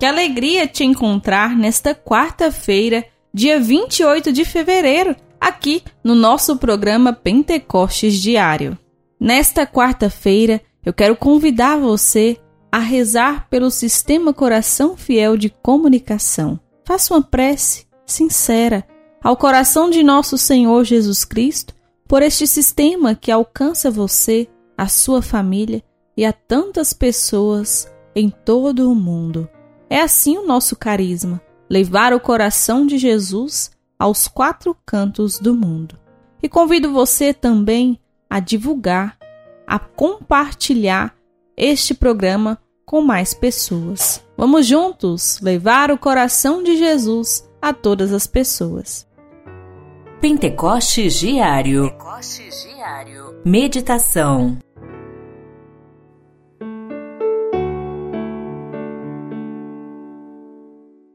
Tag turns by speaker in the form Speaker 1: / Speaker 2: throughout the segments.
Speaker 1: Que alegria te encontrar nesta quarta-feira, dia 28 de fevereiro, aqui no nosso programa Pentecostes Diário. Nesta quarta-feira, eu quero convidar você a rezar pelo Sistema Coração Fiel de Comunicação. Faça uma prece sincera ao coração de nosso Senhor Jesus Cristo por este sistema que alcança você, a sua família e a tantas pessoas em todo o mundo. É assim o nosso carisma: levar o coração de Jesus aos quatro cantos do mundo. E convido você também a divulgar, a compartilhar este programa com mais pessoas. Vamos juntos levar o coração de Jesus a todas as pessoas.
Speaker 2: Pentecostes Diário. Pentecostes Diário. Meditação.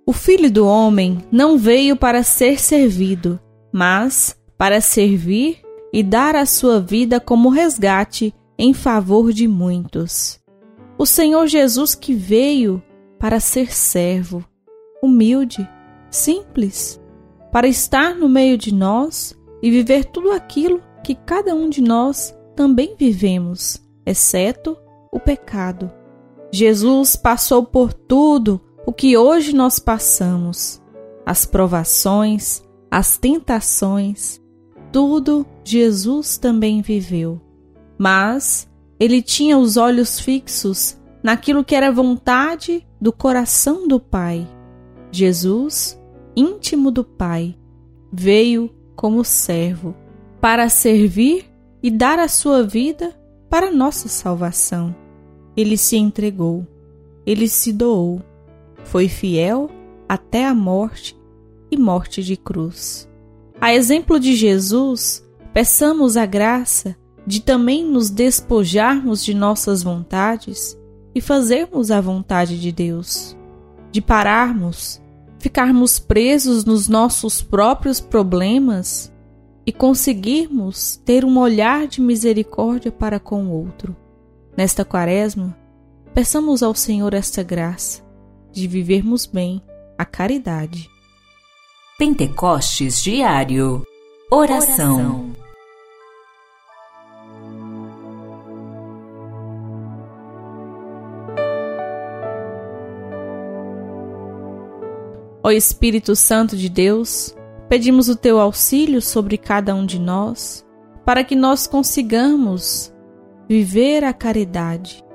Speaker 1: O Filho do Homem não veio para ser servido, mas para servir e dar a sua vida como resgate em favor de muitos. O Senhor Jesus que veio para ser servo, humilde, simples, para estar no meio de nós e viver tudo aquilo que cada um de nós também vivemos, exceto o pecado. Jesus passou por tudo o que hoje nós passamos, as provações, as tentações, tudo Jesus também viveu. Mas ele tinha os olhos fixos naquilo que era vontade do coração do Pai. Jesus, íntimo do Pai, veio como servo para servir e dar a sua vida para nossa salvação. Ele se entregou, ele se doou foi fiel até a morte e morte de cruz. A exemplo de Jesus, peçamos a graça de também nos despojarmos de nossas vontades e fazermos a vontade de Deus, de pararmos, ficarmos presos nos nossos próprios problemas e conseguirmos ter um olhar de misericórdia para com o outro. Nesta quaresma, peçamos ao Senhor esta graça de vivermos bem a caridade.
Speaker 2: Pentecostes Diário. Oração,
Speaker 1: Ó Espírito Santo de Deus, pedimos o teu auxílio sobre cada um de nós, para que nós consigamos viver a caridade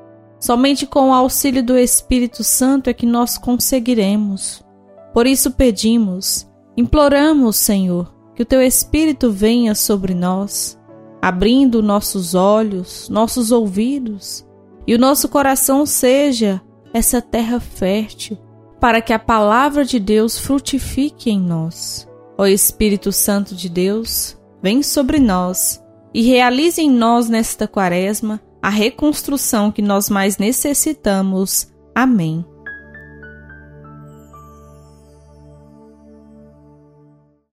Speaker 1: Somente com o auxílio do Espírito Santo é que nós conseguiremos. Por isso pedimos, imploramos, Senhor, que o teu Espírito venha sobre nós, abrindo nossos olhos, nossos ouvidos, e o nosso coração seja essa terra fértil, para que a palavra de Deus frutifique em nós. Ó Espírito Santo de Deus, vem sobre nós e realize em nós nesta quaresma a reconstrução que nós mais necessitamos. Amém.